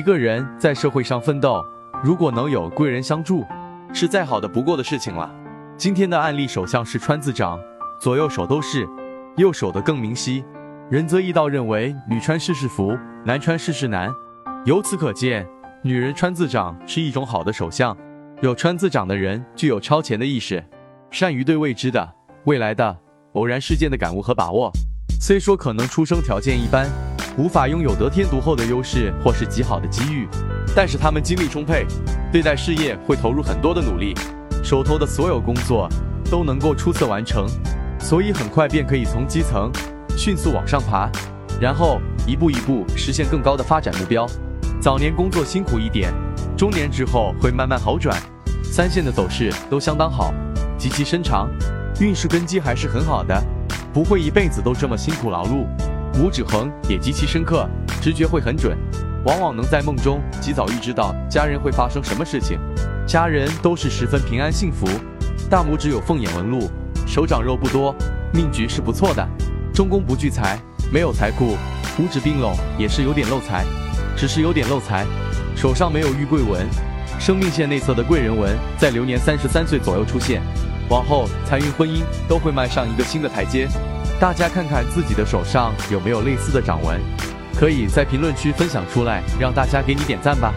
一个人在社会上奋斗，如果能有贵人相助，是再好的不过的事情了。今天的案例手相是川字掌，左右手都是，右手的更明晰。仁则易道认为女穿事事福，男穿事事难。由此可见，女人穿字掌是一种好的手相。有穿字掌的人具有超前的意识，善于对未知的、未来的偶然事件的感悟和把握。虽说可能出生条件一般，无法拥有得天独厚的优势或是极好的机遇，但是他们精力充沛，对待事业会投入很多的努力，手头的所有工作都能够出色完成，所以很快便可以从基层。迅速往上爬，然后一步一步实现更高的发展目标。早年工作辛苦一点，中年之后会慢慢好转。三线的走势都相当好，极其深长，运势根基还是很好的，不会一辈子都这么辛苦劳碌。五指横也极其深刻，直觉会很准，往往能在梦中及早预知到家人会发生什么事情，家人都是十分平安幸福。大拇指有凤眼纹路，手掌肉不多，命局是不错的。中宫不聚财，没有财库，五指并拢也是有点漏财，只是有点漏财。手上没有玉桂纹，生命线内侧的贵人纹在流年三十三岁左右出现，往后财运婚姻都会迈上一个新的台阶。大家看看自己的手上有没有类似的掌纹，可以在评论区分享出来，让大家给你点赞吧。